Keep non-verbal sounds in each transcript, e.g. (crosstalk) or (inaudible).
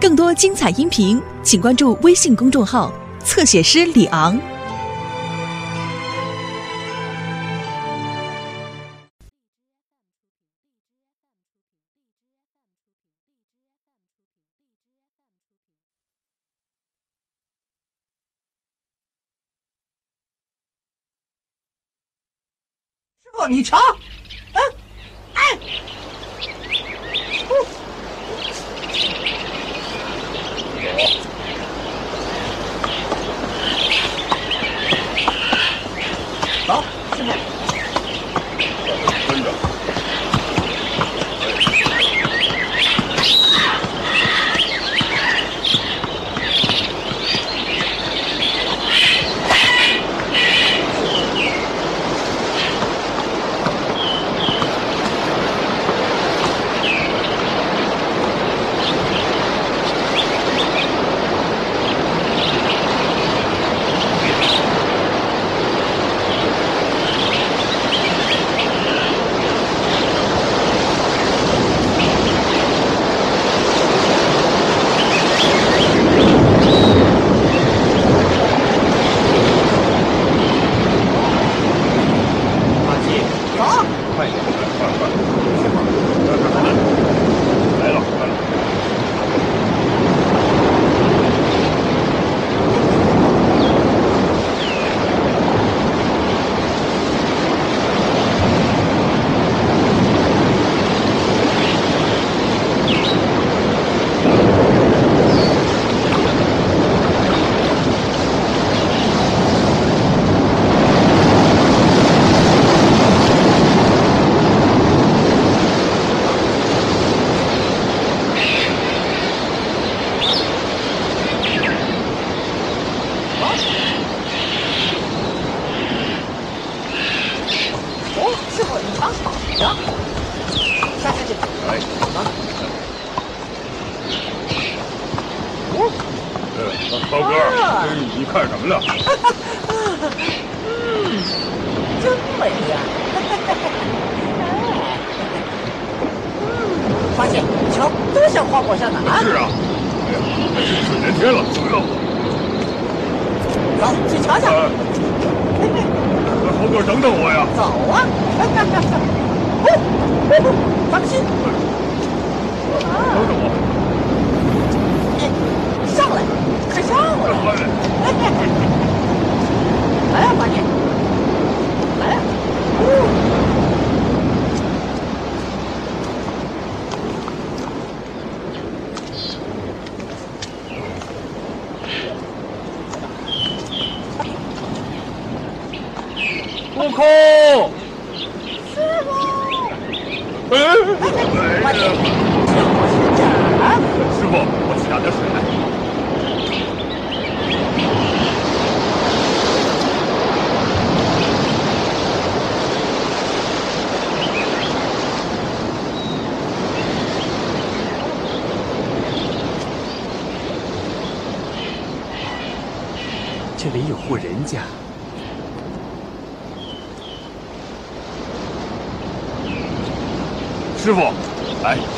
更多精彩音频，请关注微信公众号“侧写师李昂”。师傅，你瞧，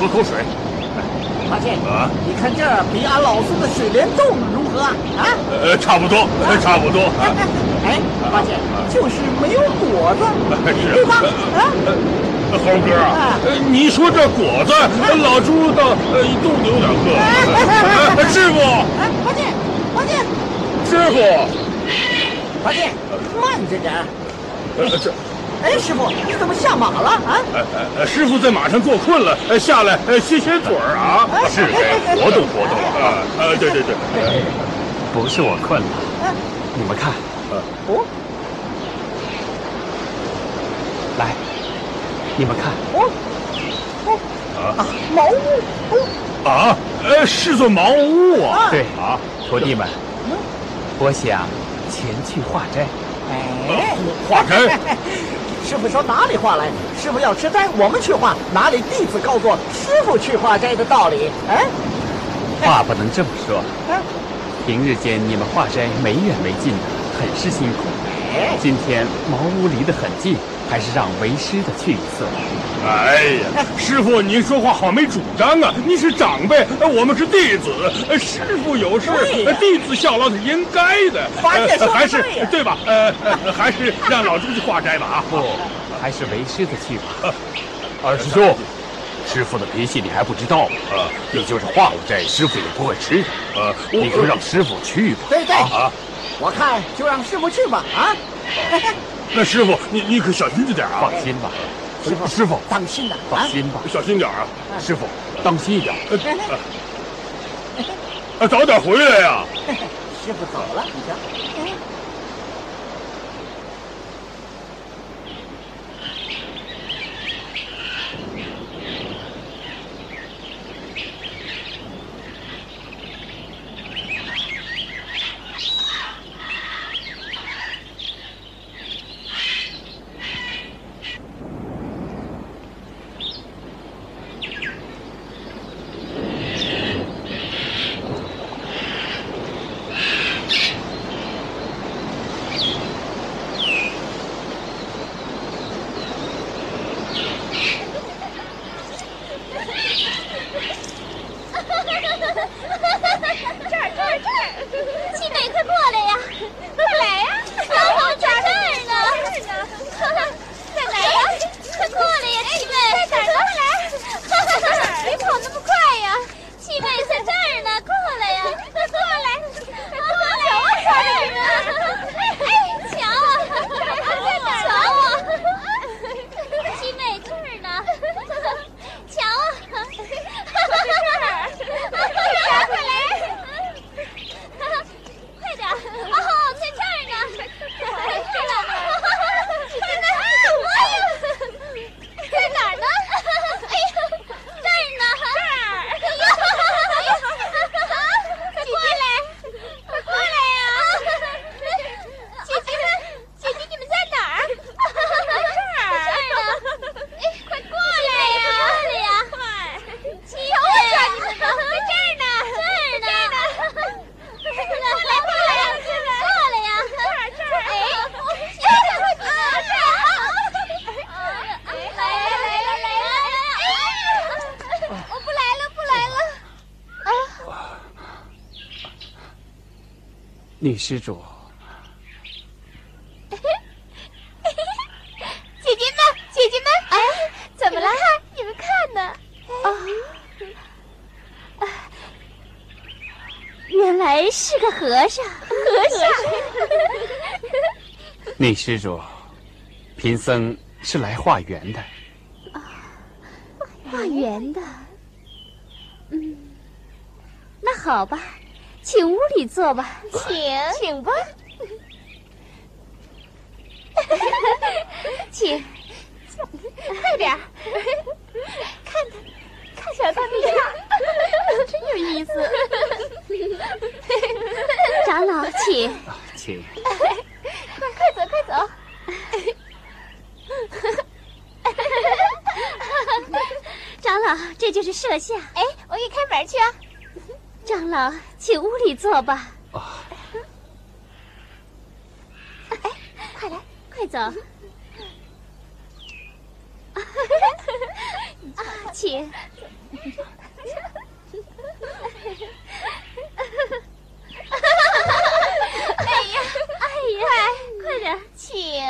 喝口水。八戒，啊你看这儿比俺老孙的水帘洞如何啊？啊？呃，差不多，呃差不多。啊 (laughs) 哎，八戒，就是没有果子，是对吧？啊？呃猴哥啊，呃你说这果子，呃老猪倒呃肚子有点饿。呃师傅，哎，八戒，八戒，师傅，八戒，慢着点哎，师傅，你怎么下马了？啊？师傅在马上坐困了，呃下来呃歇歇腿儿啊，是该活动活动啊。呃对对对，不是我困了，啊你们看，哦。来，你们看，哦。哦。啊，茅屋哦。啊，呃是座茅屋啊。对啊，徒弟们，我想前去化斋。哎，化斋。(laughs) 师傅说哪里话来？师傅要吃斋，我们去化，哪里弟子告诉师傅去化斋的道理？哎，话不能这么说，哎平日间你们化斋没远没近的，很是辛苦。哎，今天茅屋离得很近，还是让为师的去一次。哎呀，师傅，您说话好没主张啊！你是长辈，我们是弟子，师傅有事，弟子效劳是应该的。还是对吧？呃，还是让老朱去化斋吧啊！不，还是为师的去吧。二师兄，师傅的脾气你还不知道吗？啊，你就是化了斋，师傅也不会吃的。啊，你就让师傅去吧。对对啊，我看就让师傅去吧啊。那师傅，你你可小心着点啊！放心吧，师傅，师傅当心呐！放心吧，小心点啊！师傅，当心一点。啊，(laughs) 早点回来呀！(laughs) 师傅走了，你瞧。女施主，姐姐们，姐姐们，哎，怎么了？你们看呢？啊，原来是个和尚，和尚。(laughs) 女施主，贫僧是来化缘的。化缘的，嗯，那好吧。请屋里坐吧，请请吧，(laughs) 请，快点看他，看小他的样，(laughs) 真有意思。长老，请，请，快快走，快走。(laughs) 长老，这就是舍下。哎，我给你开门去啊。长老，请屋里坐吧。啊！哎，快来，快走。啊，请。哎呀，哎呀，快快点，请。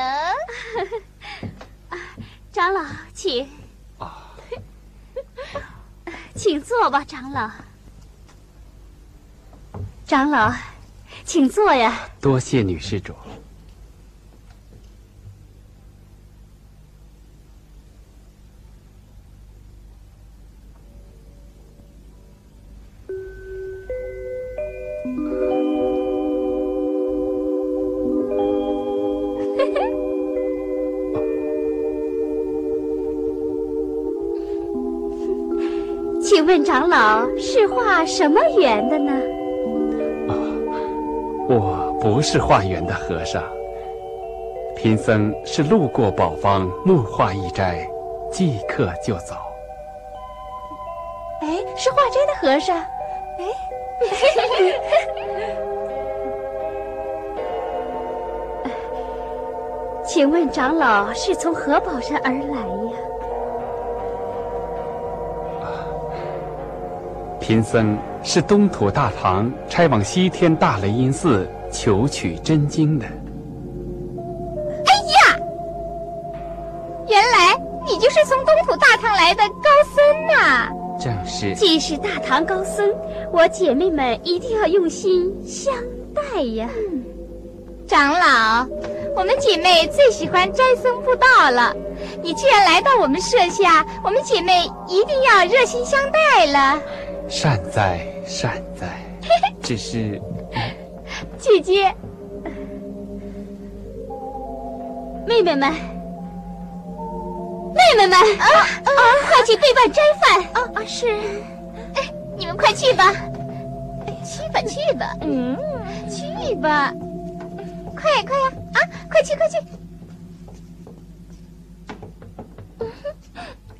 长老，请。啊，请坐吧，长老。长老，请坐呀。多谢女施主。(laughs) 请问长老是画什么圆的呢？我不是化缘的和尚，贫僧是路过宝方，木化一斋，即刻就走。哎，是化斋的和尚，哎，(laughs) 请问长老是从何宝山而来呀？贫僧是东土大唐差往西天大雷音寺求取真经的。哎呀，原来你就是从东土大唐来的高僧呐！正是。既是大唐高僧，我姐妹们一定要用心相待呀。长老，我们姐妹最喜欢斋僧布道了。你既然来到我们舍下，我们姐妹一定要热心相待了。善哉善哉，只是姐姐，妹妹们，妹妹们，啊啊！快去备办斋饭。啊啊！是，哎，你们快去吧，去吧去吧，嗯，去吧。快呀快呀啊！快去快去！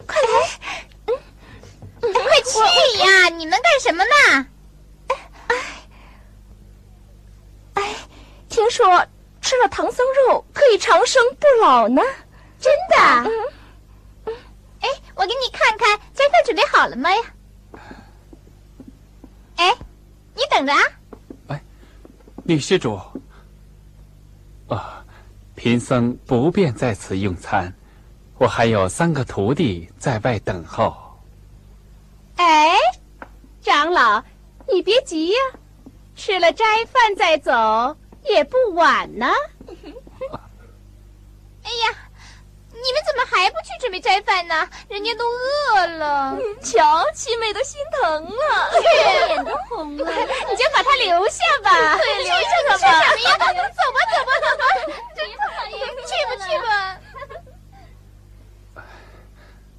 快来！快去呀！你们干什么呢？哎哎，听说吃了唐僧肉可以长生不老呢，真的？嗯。哎，我给你看看，斋饭准备好了吗呀？哎，你等着啊！哎，女施主。啊，贫僧不便在此用餐，我还有三个徒弟在外等候。哎，长老，你别急呀，吃了斋饭再走也不晚呢。(laughs) 哎呀！你们怎么还不去准备斋饭呢？人家都饿了。瞧，七妹都心疼了，脸都红了。(laughs) 你就把她留下吧，(laughs) 对，留下吧。说什么呀？走吧，走吧，走吧。真讨厌，去吧，去吧。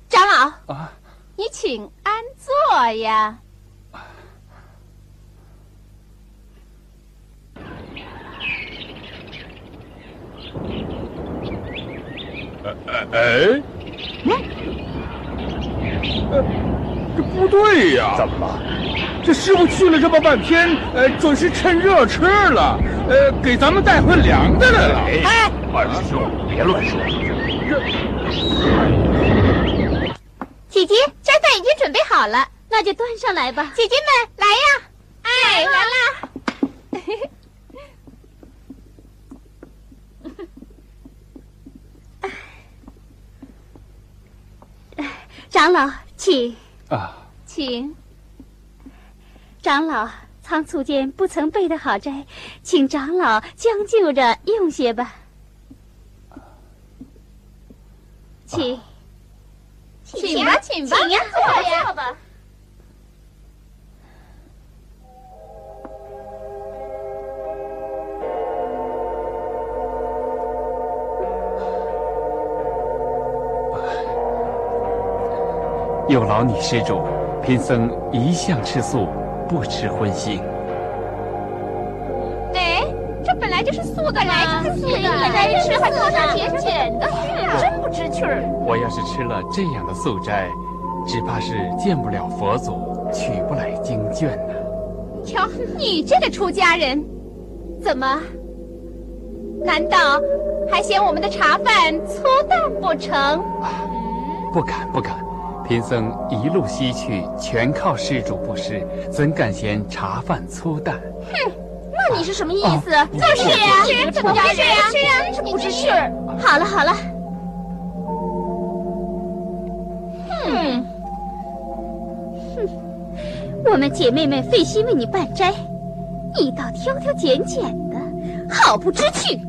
长老，啊，你请安坐呀。哎，嗯，呃，这不对呀！怎么了？这师傅去了这么半天，呃，准是趁热吃了，呃，给咱们带回凉的来了。哎，二师兄，别乱说。姐姐，斋饭已经准备好了，那就端上来吧。姐姐们，来呀！哎，来啦！长老，请啊，请。长老仓促间不曾备的好斋，请长老将就着用些吧。请，请吧，请吧，请呀。坐呀，有劳你施主，贫僧一向吃素，不吃荤腥。哎，这本来就是素的本来就是素的，你来吃还多上甜甜的，真不知趣儿。我要是吃了这样的素斋，只怕是见不了佛祖，取不来经卷呢。瞧你这个出家人，怎么？难道还嫌我们的茶饭粗淡不成？不敢，不敢。贫僧一路西去，全靠施主布施，怎敢嫌茶饭粗淡？哼，那你是什么意思？就是呀，出家人是呀，是不知趣。好了好了，哼，哼，我们姐妹们费心为你办斋，你倒挑挑拣拣的，好不知趣。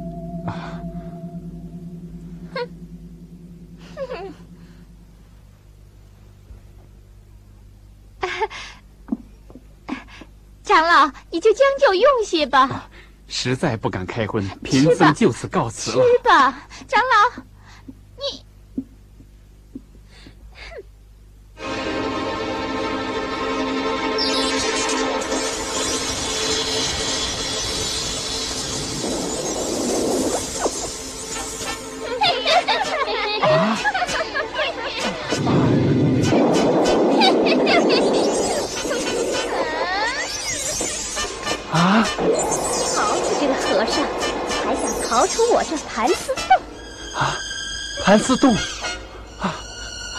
长老，你就将就用些吧。实在不敢开荤，贫僧就此告辞了。吃吧，长老，好你这个和尚还想逃出我这盘丝洞。啊？盘丝洞？啊？啊？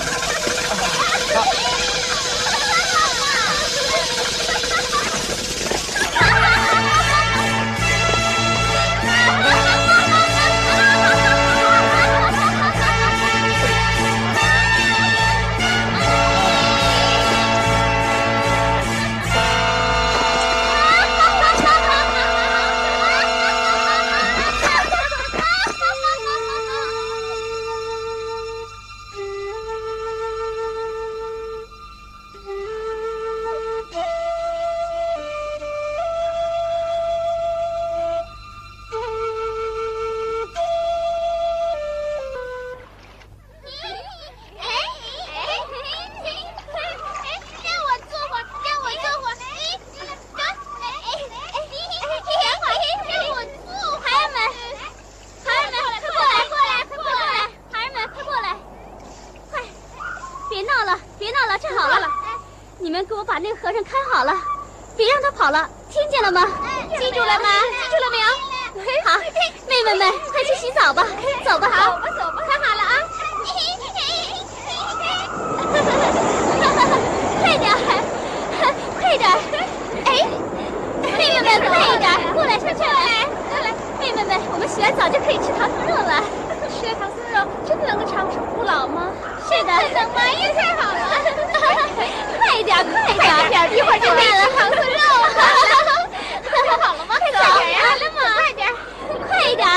快一点，过来，上车，来来来，妹妹们，我们洗完澡就可以吃糖醋肉了。吃了糖醋肉真的能够长生不老吗？是的，能么意太好了。快一点，快一点，一会儿就吃糖醋肉了。做 (laughs) 好了吗？快点呀！快点，快一点。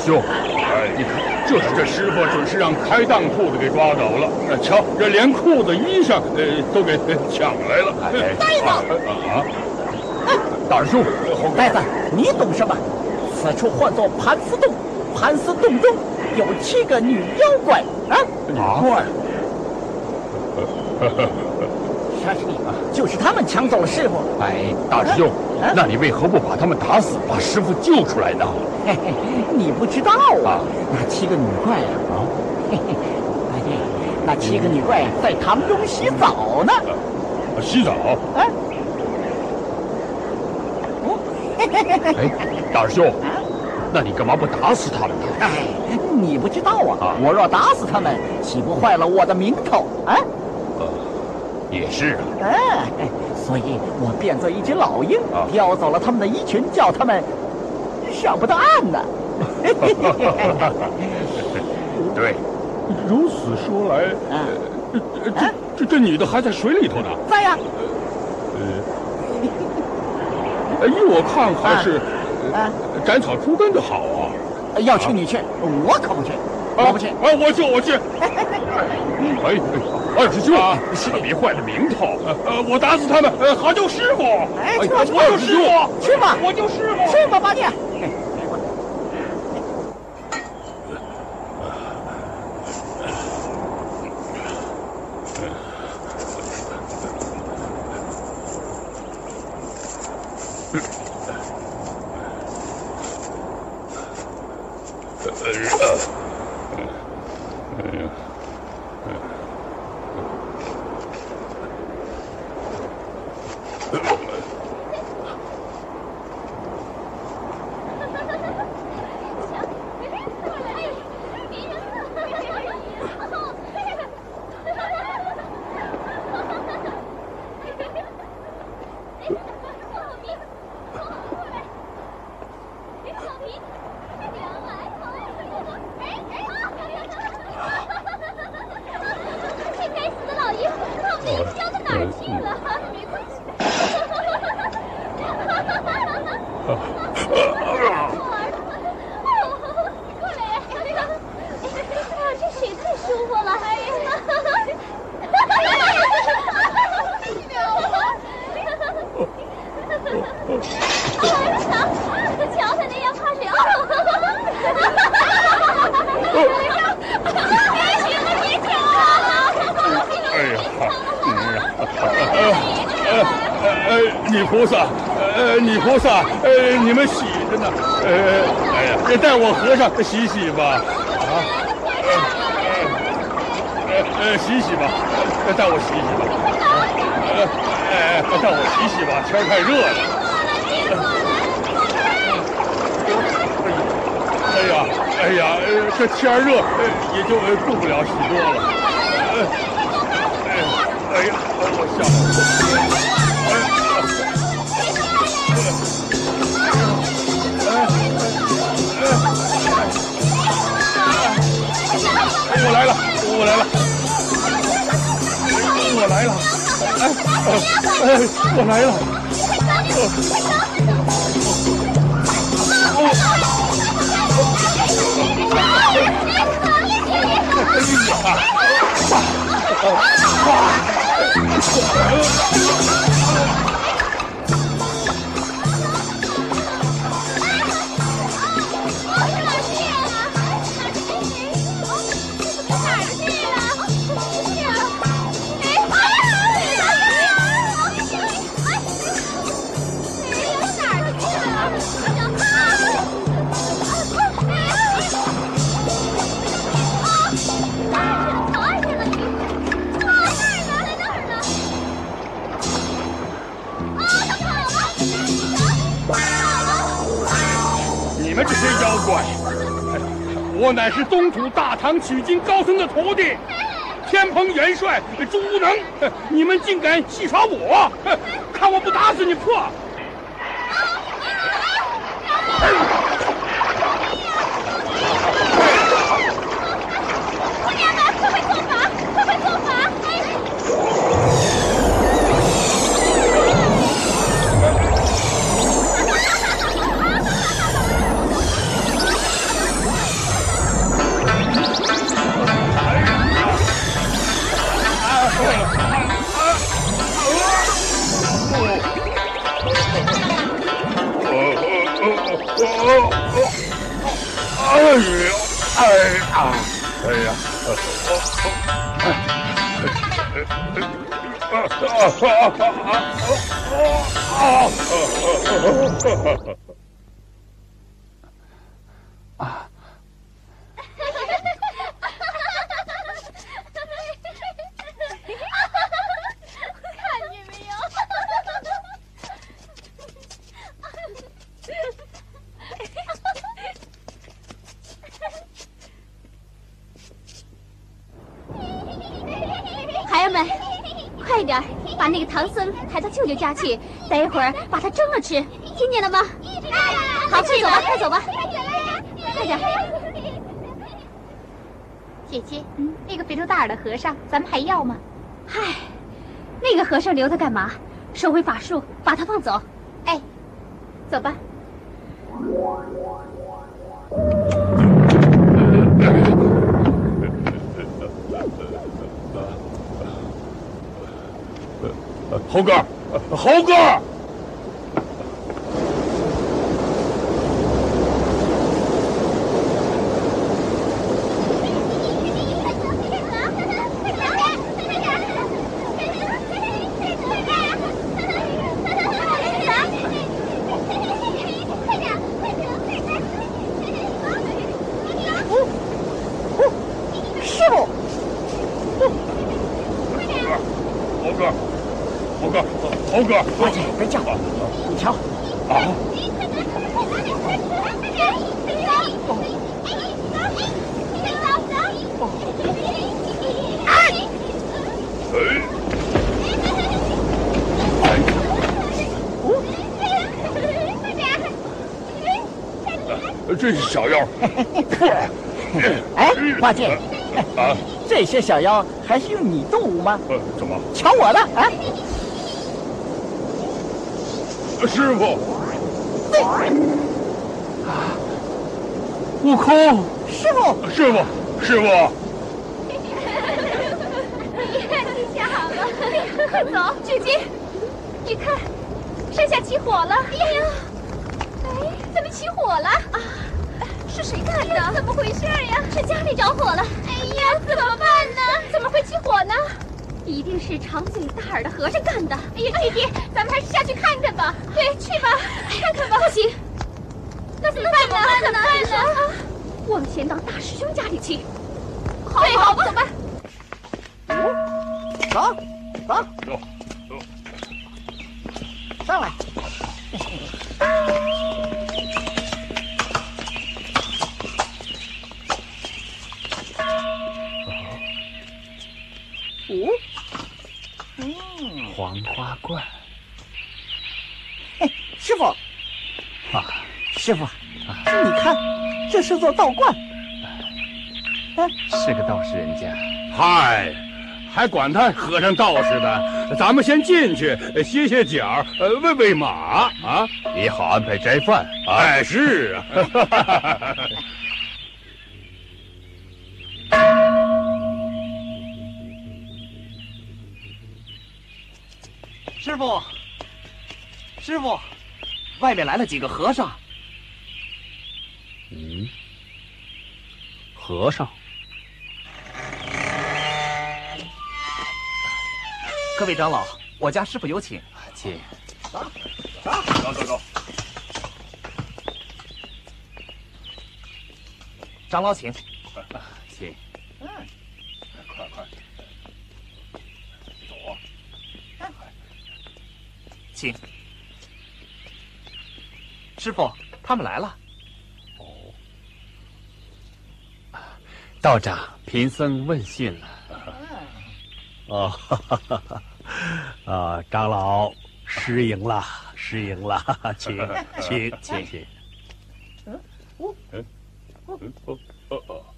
兄，哎，你看，这是这师傅准是让开当铺的给抓走了。瞧，这连裤子、衣裳，呃，都给抢来了。呆子，啊！大师兄，呆子，你懂什么？此处唤作盘丝洞，盘丝洞中有七个女妖怪啊！女怪。(laughs) 沙师弟，就是他们抢走了师傅。哎，大师兄，那你为何不把他们打死，把师傅救出来呢？嘿嘿，你不知道啊，那七个女怪啊，嘿嘿，大爷，那七个女怪在堂中洗澡呢。洗澡？哎，哦，哎，大师兄，那你干嘛不打死他们呢？哎，你不知道啊，我若打死他们，岂不坏了我的名头啊？也是啊，哎，所以我变作一只老鹰，叼走了他们的衣裙，叫他们上不到岸呢。(laughs) 对，如此说来，这这这这女的还在水里头呢。在呀。呃，(laughs) 依我看还是斩草除根的好啊。要去你去，我可不去。我不去，啊，我去，我去。(laughs) 哎，二师兄，可别坏了名头。呃，我打死他们，呃，好救师傅。哎，我就师傅，去吧，我就师傅，去吧，八戒。女菩萨，呃，女菩萨，呃，你们洗着呢，呃，哎呀，带我和尚洗洗吧，啊，呃，呃，洗洗吧，带我洗洗吧，呃，哎哎，带我洗洗吧，天太热了。哎呀，哎呀，这天热，也就顾不了洗多了。哎，我来了！乃是东土大唐取经高僧的徒弟，(laughs) 天蓬元帅朱无能，你们竟敢戏耍我？看我不打死你破！把那个唐僧抬到舅舅家去，待会儿把它蒸了吃，听见了吗？好，快走吧，快走吧，快点。姐姐，嗯，那个肥头大耳的和尚，咱们还要吗？嗨，那个和尚留他干嘛？收回法术，把他放走。哎，走吧。猴哥，猴哥。这是小妖。哎，花剑，啊，这些小妖还是用你动武吗？呃，怎么？瞧我的啊！师傅。啊！悟空，师傅，师傅，师傅。天下好了，快走，巨鲸，你看，山下起火了。哎呀，哎，怎么起火了？啊！是谁干的？怎么回事呀？是家里着火了。哎呀，怎么办呢？怎么会起火呢？一定是长嘴大耳的和尚干的。哎呀，弟弟，咱们还是下去看看吧。对，去吧，看看吧。不行，那怎么办呢？怎么办呢？我们先到大师兄家里去。好，好吧，走吧。走，走，走，走，师傅，啊，师傅，啊。你看，这是座道观，是个道士人家。嗨，还管他和尚道士的，咱们先进去歇歇脚，呃，喂喂马啊。你好安排斋饭，哎，是啊。(laughs) 傅，师傅，外面来了几个和尚。嗯，和尚，各位长老，我家师傅有请，请。走，走，走，走。长老请，请。嗯，快快。请，师傅，他们来了。哦，道长，贫僧问讯了。哦，哈哈哈哈啊，长老失迎了，失迎了，请，请，请，请。嗯，哦，嗯，哦，哦，哦。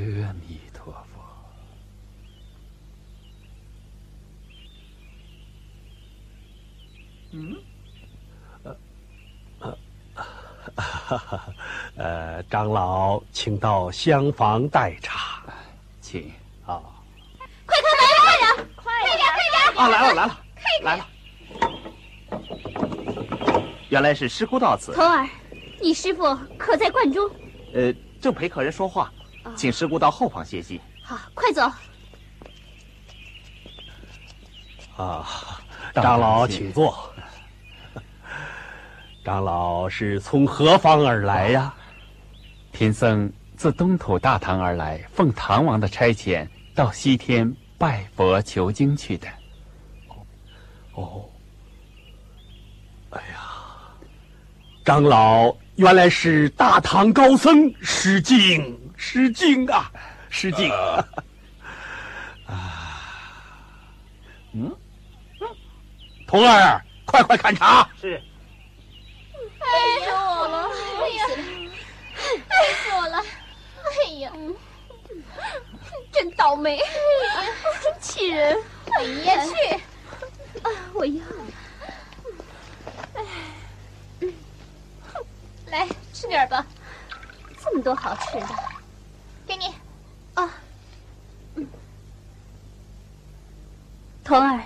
阿弥陀佛。嗯，呃，(laughs) 呃，哈哈，呃，长老，请到厢房待茶，请。啊，快开门，快点，快点，快点。啊，来了来了来了！原来是师姑到此。童儿，你师傅可在观中？呃，正陪客人说话，请师姑到后房歇息。好，快走。啊，长老请坐。(laughs) 长老是从何方而来呀？贫僧自东土大唐而来，奉唐王的差遣到西天拜佛求经去的。哦，哎呀，长老原来是大唐高僧，失敬失敬啊，失敬。啊，(laughs) 嗯。童儿，快快看茶。是。哎呀，我了！哎呀，累死我了！哎呀，真倒霉！哎呀，真气人！哎呀，去！啊，我要。哎，来吃点吧。这么多好吃的，给你。啊。童儿。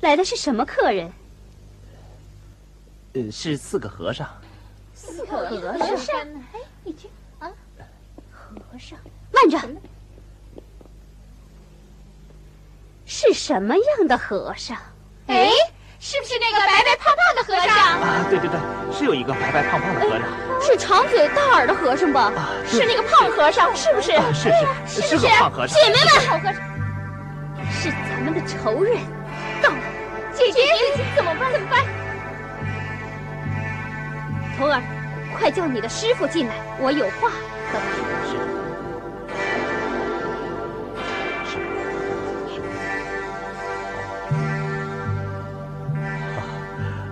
来的是什么客人？呃，是四个和尚。四个和尚？哎，你听啊，和尚，慢着，是什么样的和尚？哎，是不是那个白白胖胖的和尚？啊，对对对，是有一个白白胖胖的和尚。是长嘴大耳的和尚吧？是那个胖和尚，是不是？是是，是个胖和尚。姐妹们，是咱们的仇人。到了，姐姐，怎么办？怎么办？童儿，快叫你的师傅进来，我有话和他说。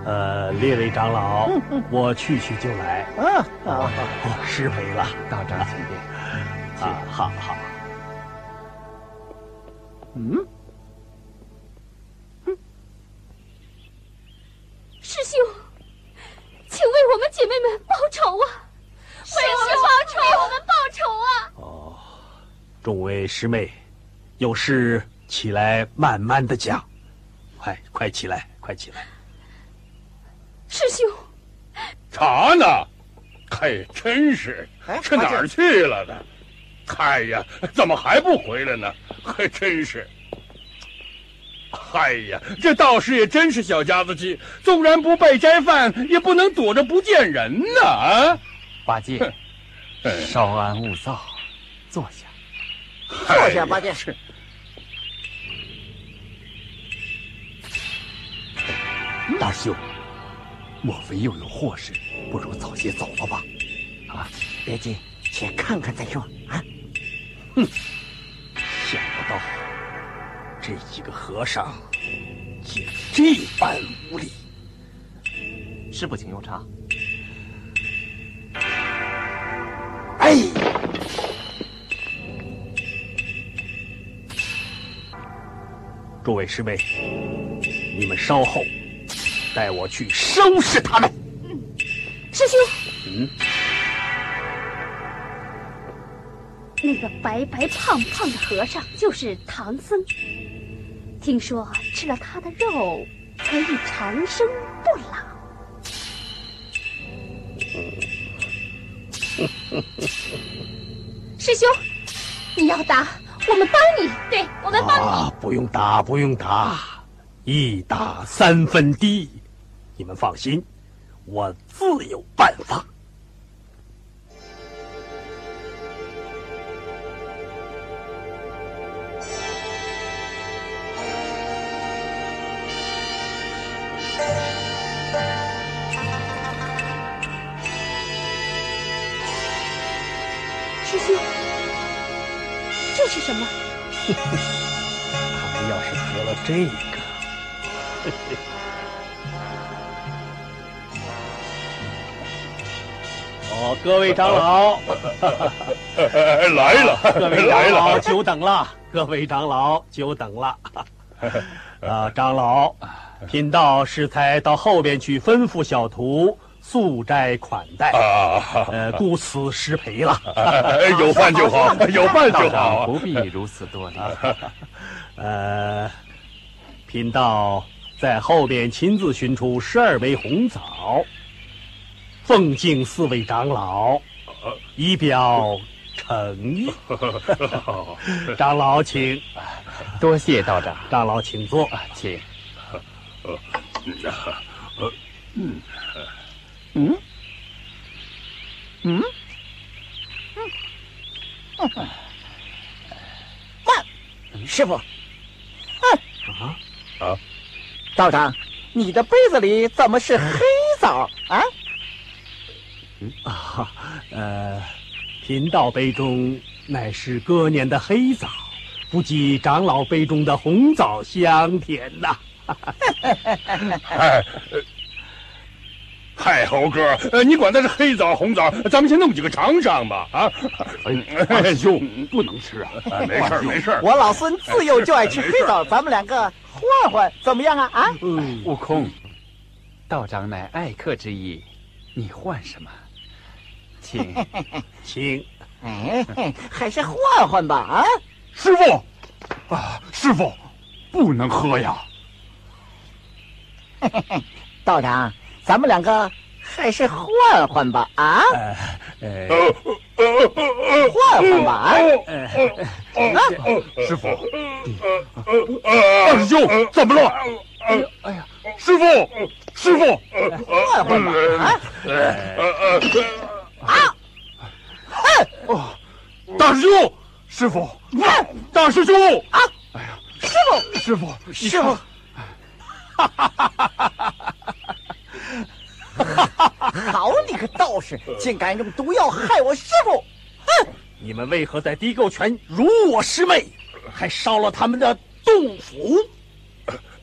呃，列位长老，(laughs) 我去去就来。啊，哦，失陪了，道长请便。啊，好好。嗯。师兄，请为我们姐妹们报仇啊！为我们报仇，为我们报仇啊！哦，众位师妹，有事起来慢慢的讲，快快起来，快起来！师兄，茶呢？嘿，真是，这哪儿去了呢？哎呀，怎么还不回来呢？还真是。哎呀，这道士也真是小家子气，纵然不拜斋饭，也不能躲着不见人呢！啊，八戒，稍安勿躁，坐下。坐下，八戒。是大师兄，莫非又有祸事？不如早些走了吧。啊，别急，先看看再说。啊，哼，想不到。这几个和尚竟这般无礼！师傅，请用茶。哎，诸位师妹，你们稍后带我去收拾他们。师兄。嗯。那个白白胖胖的和尚就是唐僧。听说吃了他的肉可以长生不老。师兄，你要打，我们帮你。对，我们帮你。不用打，不用打，一打三分地。你们放心，我自有办法。师兄，这是什么？(laughs) 他们要是得了这个，(laughs) 哦，(laughs) 各位长老，来了，各位长老久等了，各位长老久等了。(laughs) 啊，长老，贫道适才到后边去吩咐小徒。速斋款待，呃，(laughs) 故此失陪了。有饭就好，有饭就好，不必如此多礼。呃，贫道在后边亲自寻出十二杯红枣，奉敬四位长老，以表诚意。(laughs) 长老请，多谢道长。长老请坐，请。嗯嗯嗯嗯，慢，师傅。啊啊！道长，你的杯子里怎么是黑枣啊？啊，呃，贫道杯中乃是隔年的黑枣，不及长老杯中的红枣香甜呐。(laughs) 哎，嗨猴哥，呃，你管它是黑枣红枣，咱们先弄几个尝尝吧。啊，哎呦，不能吃啊！(laughs) 没事没事。我老孙自幼就爱吃黑枣，咱们两个换换怎么样啊？啊，悟空，道长乃爱客之意，你换什么？请，(laughs) 请。哎，还是换换吧。啊，师傅，啊，师傅，不能喝呀。(laughs) 道长，咱们两个还是换换吧啊！(laughs) 换换吧啊！师傅，二师兄怎么了？哎呀，师傅，师傅，换换吧啊！啊！哦，大师兄，师傅，大师兄啊！哎呀，师傅，师傅，师傅。哈哈哈哈哈！好你个道士，竟敢用毒药害我师傅！哼！你们为何在地沟泉辱我师妹，还烧了他们的洞府？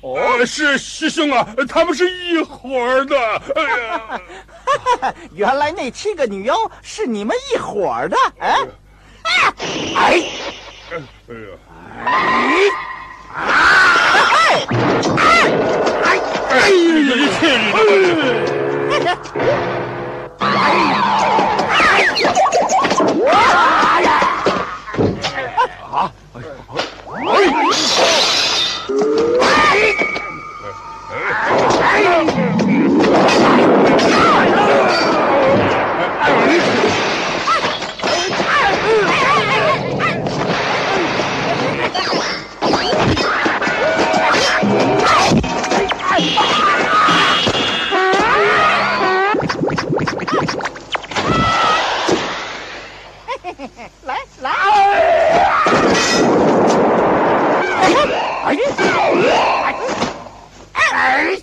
哦，是师兄啊，他们是一伙儿的。哎呀，(laughs) 原来那七个女妖是你们一伙儿的？哎，哎，哎呀，哎。哎！哎！哎！哎！你去你的！啊！来来！哎！哎！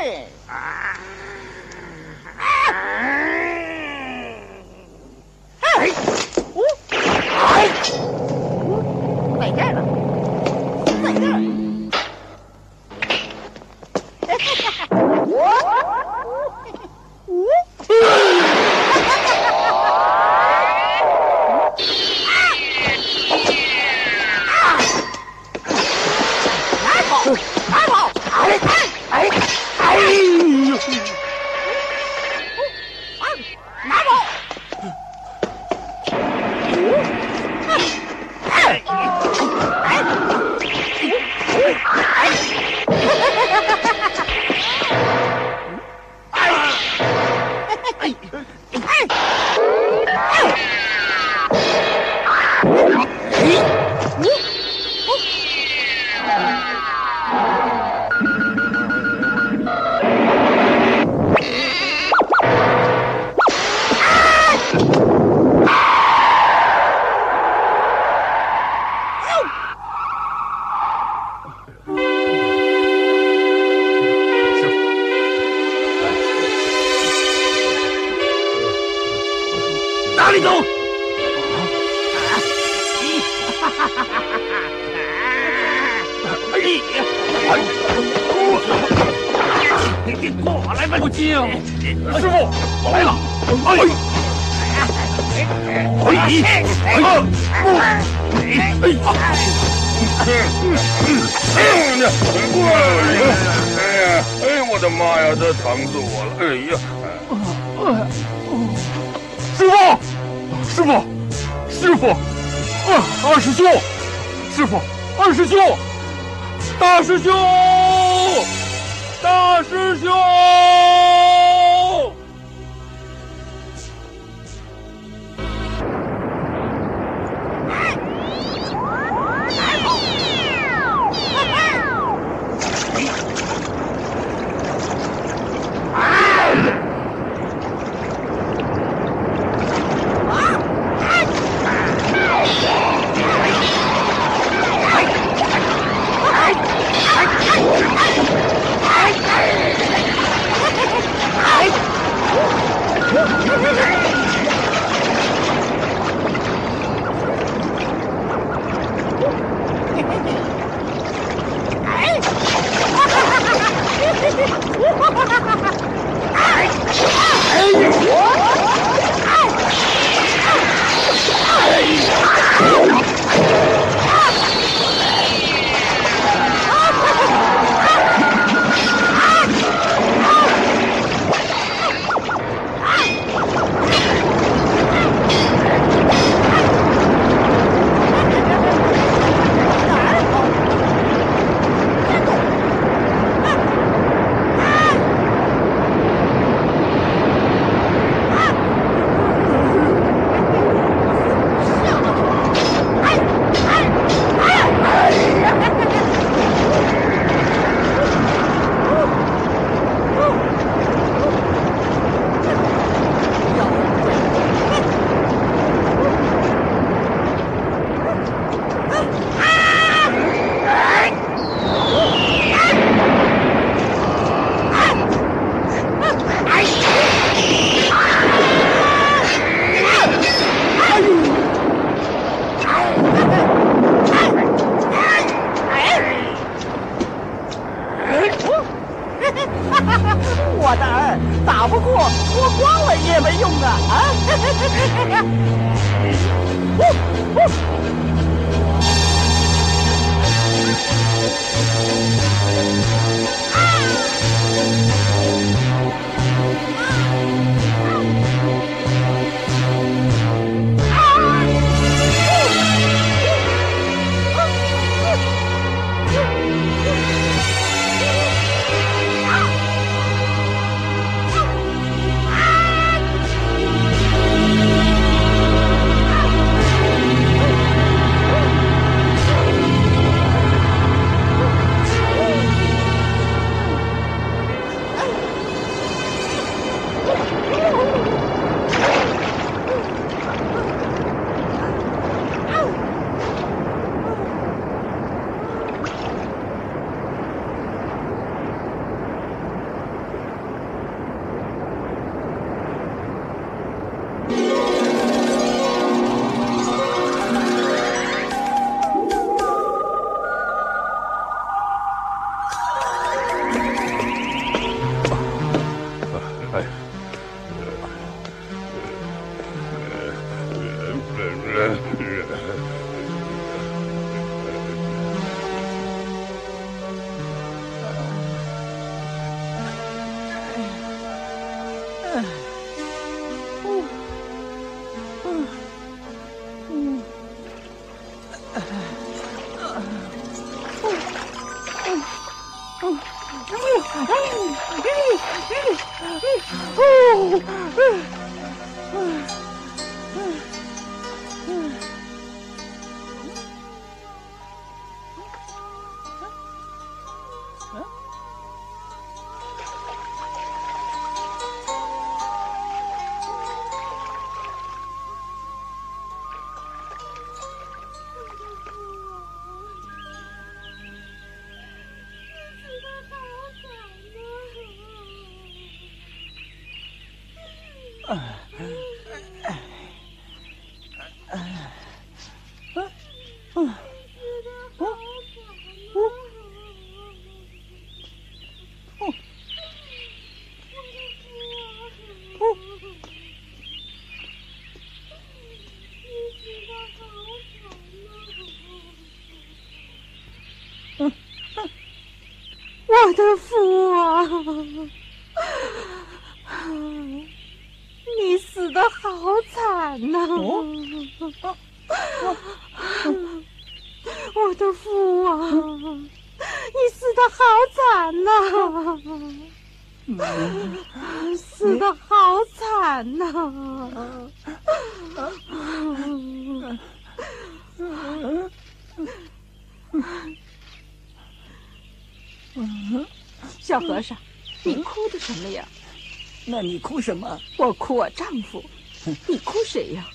哎！Hey! (sighs) Uh. (laughs) 哭什么？我哭我丈夫。(laughs) 你哭谁呀？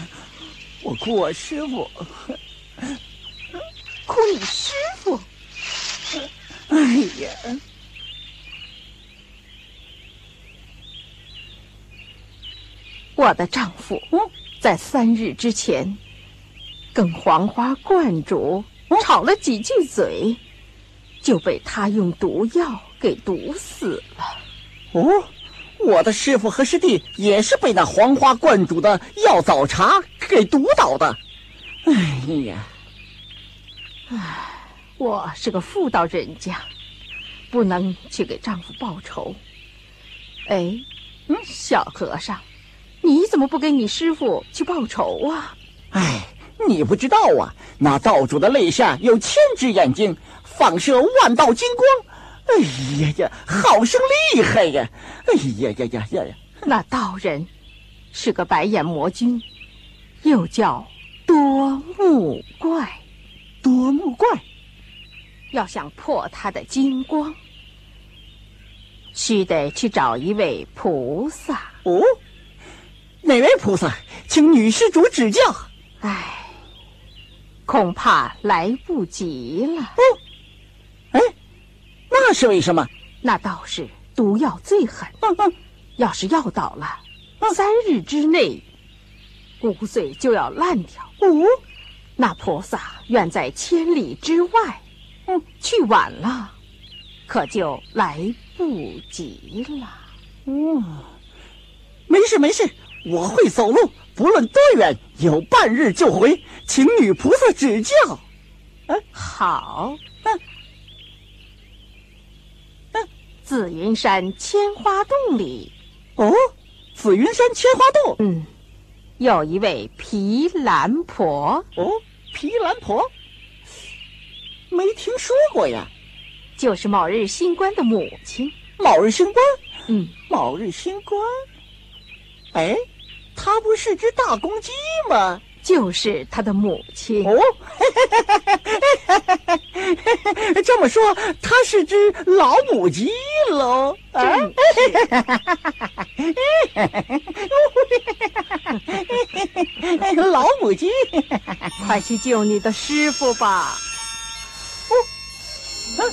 (laughs) 我哭我师傅。(laughs) 哭你师傅？哎呀！我的丈夫在三日之前跟黄花观主吵了几句嘴，就被他用毒药给毒死了。哦，我的师傅和师弟也是被那黄花观主的药枣茶给毒倒的。哎呀！唉，我是个妇道人家，不能去给丈夫报仇。哎，嗯，小和尚。你怎么不给你师傅去报仇啊？哎，你不知道啊，那道主的肋下有千只眼睛，放射万道金光。哎呀呀，好生厉害呀！哎呀呀呀呀呀！那道人是个白眼魔君，又叫多目怪。多目怪，要想破他的金光，须得去找一位菩萨。哦。哪位菩萨，请女施主指教。哎，恐怕来不及了。哦，哎，那是为什么？那道士毒药最狠。嗯嗯，要是药倒了，三日之内骨髓就要烂掉。哦，那菩萨远在千里之外。嗯，去晚了，可就来不及了。嗯，没事没事。我会走路，不论多远，有半日就回，请女菩萨指教。嗯，好。嗯，紫云山千花洞里。哦，紫云山千花洞。嗯，有一位皮兰婆。哦，皮兰婆，没听说过呀。就是卯日星官的母亲。卯日星官。嗯，卯日星官。哎。它不是只大公鸡吗？就是他的母亲哦。(laughs) 这么说，他是只老母鸡喽？啊！(laughs) 老母鸡，快去救你的师傅吧！哦，啊，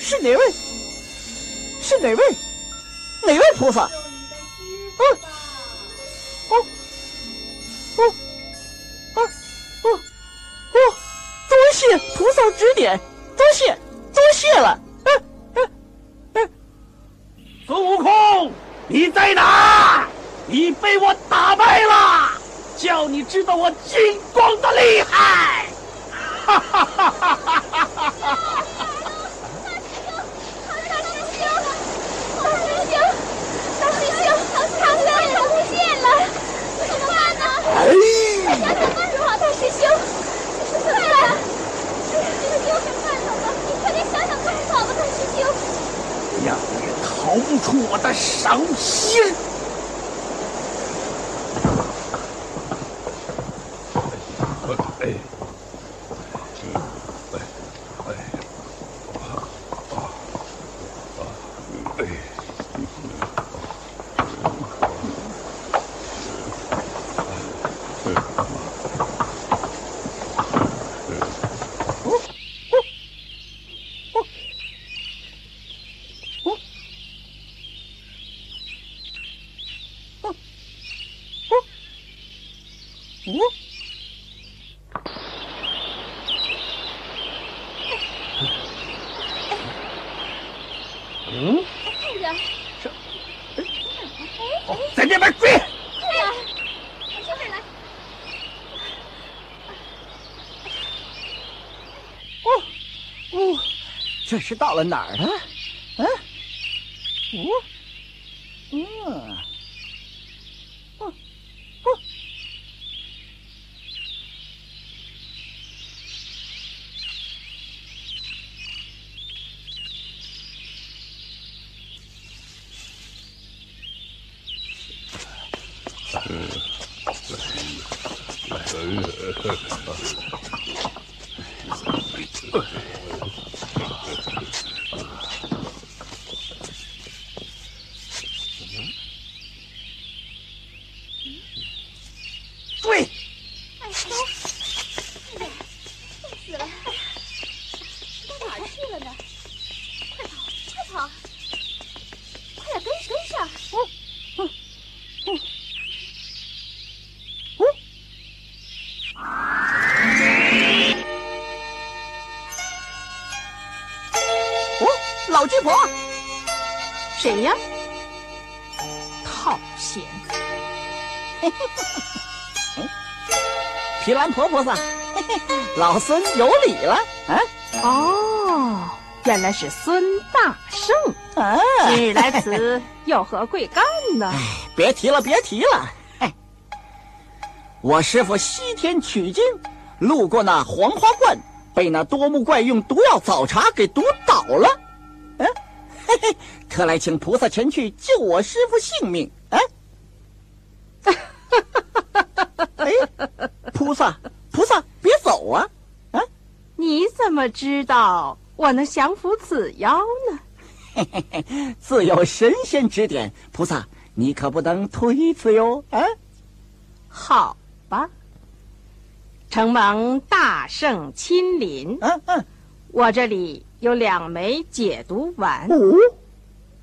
是哪位？是哪位？哪位菩萨？嗯。哦，哦，指点，多谢，多谢了。嗯嗯嗯，孙悟空，你在哪？你被我打败了，叫你知道我金光的厉害！哈哈哈哈哈哈！哎！大师兄，大师兄，大师兄？这是怎么了？这个丢人看头了！想想办法吧，大师兄。让你逃不出我的手心！这是到了哪儿了？嗯，嗯，嗯，不，嗯。婆菩萨，嘿 (laughs) 嘿老孙有礼了。啊，哦，原来是孙大圣。啊，今日来此有何贵干呢？哎别提了，别提了。哎，我师傅西天取经，路过那黄花观，被那多目怪用毒药早茶给毒倒了。嗯，嘿嘿，特来请菩萨前去救我师傅性命。啊。哎，菩萨，菩萨，别走啊！啊，你怎么知道我能降服此妖呢？嘿嘿嘿，自有神仙指点，菩萨你可不能推辞哟！啊，好吧，承蒙大圣亲临，嗯嗯，我这里有两枚解毒丸，哦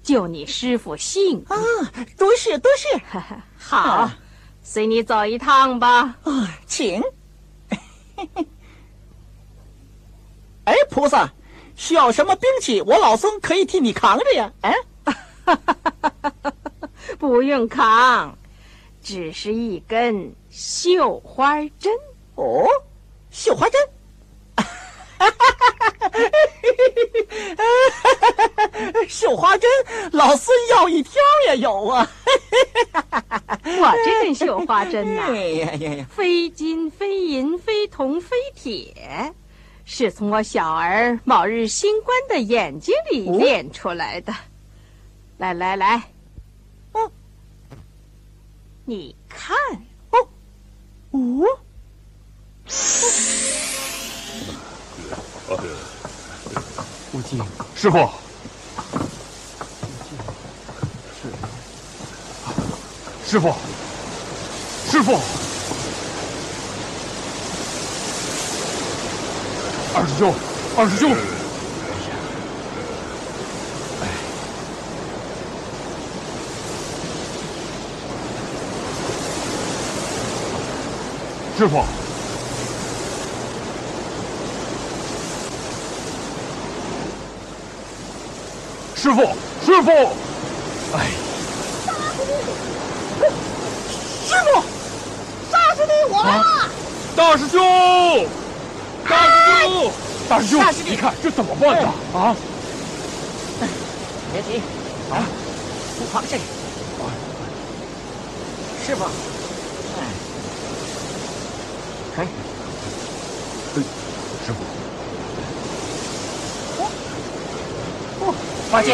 救你师傅性啊！多谢多谢，(laughs) 好。随你走一趟吧，啊，请。哎，菩萨，需要什么兵器？我老孙可以替你扛着呀。哎，(laughs) 不用扛，只是一根绣花针。哦，绣花针。(laughs) 绣花针，老孙要一条也有啊！我这根绣花针呐，(laughs) 非金非银非铜非铁，是从我小儿卯日星官的眼睛里练出来的。来来来，哦，你看，哦，哦。无忌，师傅，师傅，师傅，二师兄，二师兄，师傅。师傅，师傅，哎，师傅，杀死你我！大师兄，大师兄，大师兄，你看这怎么办呢？啊！别急，啊，不放心。师傅，哎，可以。师傅。伙计，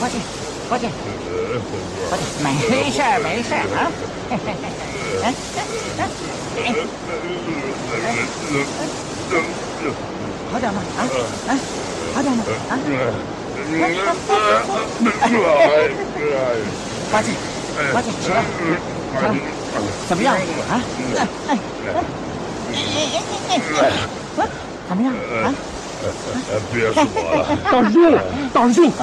伙计，伙计，伙计，没事儿，没事儿啊！好点吗？啊啊，好点吗？啊！伙计，伙计，起来，怎么样？啊？哎哎哎哎，怎么样？啊？别说了，大师兄，大师兄，哦，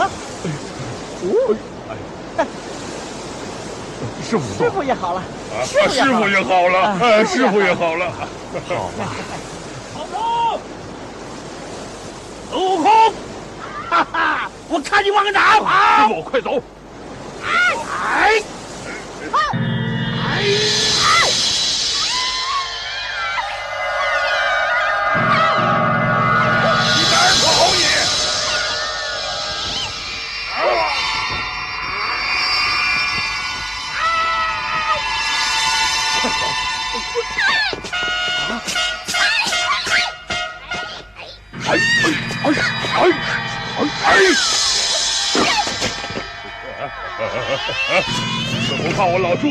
师傅，师傅也好了，师傅也好了，哎，师傅也好了，好吧。好走，孙悟空，哈哈，我看你往哪跑！师傅，快走！哎，哎。哎哎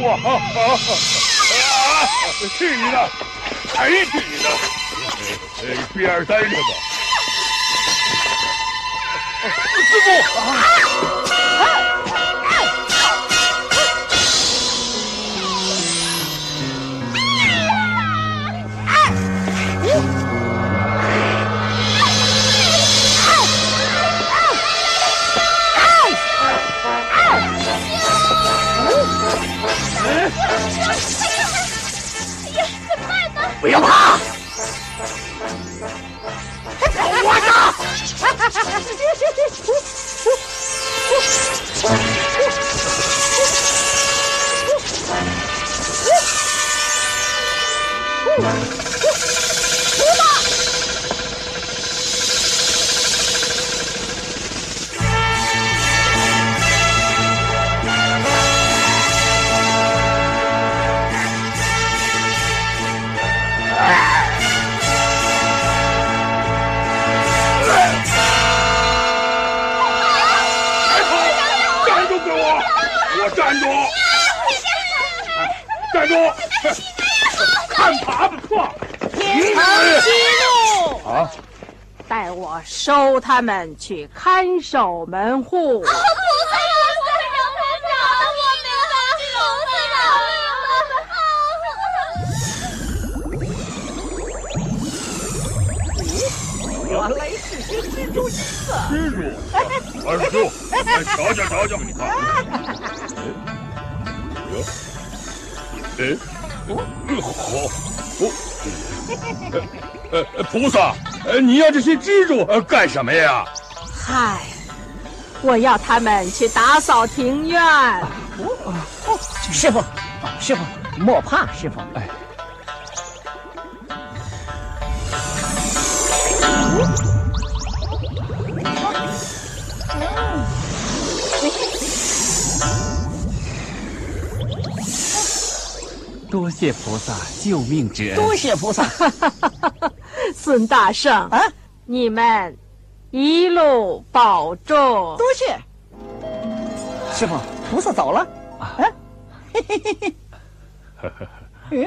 啊啊啊啊！去你的！谁去你的？边儿呆着吧。师傅。不要怕，快点！不，天堂息怒！啊！带我收他们去看守门户。原来是些蜘蛛精啊！蜘蛛，二叔，来瞧瞧瞧瞧，你看。哎，好，哦，呃，菩萨，呃，你要这些蜘蛛干什么呀？嗨，我要他们去打扫庭院。哦哦，师傅，师傅，莫怕，师傅。哎。多谢菩萨救命之恩！多谢菩萨，(laughs) 孙大圣啊！你们一路保重！多谢师傅，菩萨走了啊！嘿嘿嘿嘿，(laughs) (laughs) 嗯。